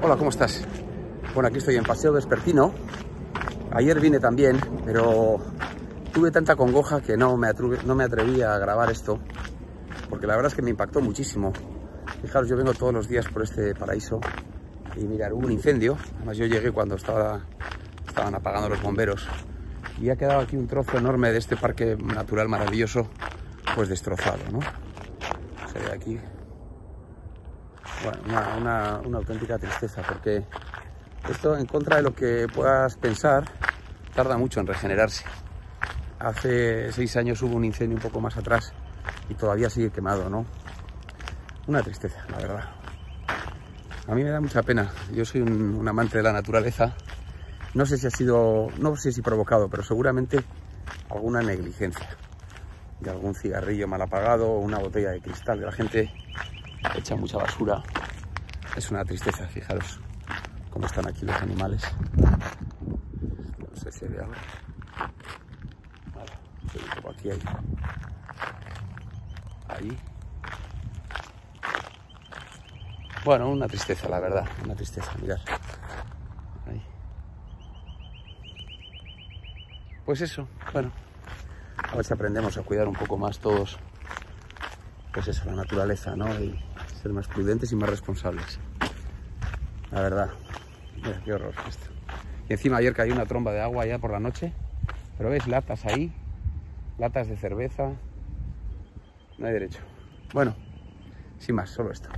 Hola, ¿cómo estás? Bueno, aquí estoy en Paseo Vespertino. Ayer vine también, pero tuve tanta congoja que no me, no me atreví a grabar esto, porque la verdad es que me impactó muchísimo. Fijaros, yo vengo todos los días por este paraíso y mirar, hubo un incendio. Además, yo llegué cuando estaba, estaban apagando los bomberos y ha quedado aquí un trozo enorme de este parque natural maravilloso, pues destrozado, ¿no? Se ve aquí una, auténtica tristeza, porque esto, en contra de lo que puedas pensar, tarda mucho en regenerarse. Hace seis años hubo un incendio un poco más atrás y todavía sigue quemado, ¿no? Una tristeza, la verdad. A mí me da mucha pena. Yo soy un, un amante de la naturaleza. No sé si ha sido, no sé si provocado, pero seguramente alguna negligencia de algún cigarrillo mal apagado o una botella de cristal de la gente echa mucha basura. Es una tristeza, fijaros cómo están aquí los animales. No sé si ve algo. Vale, aquí hay. Ahí. Bueno, una tristeza, la verdad. Una tristeza, mirad. Ahí. Pues eso, bueno. A ver si aprendemos a cuidar un poco más todos pues eso, la naturaleza, ¿no? Y ser más prudentes y más responsables. La verdad, mira qué horror esto. Y encima ayer cayó una tromba de agua ya por la noche, pero ves latas ahí, latas de cerveza, no hay derecho. Bueno, sin más, solo esto.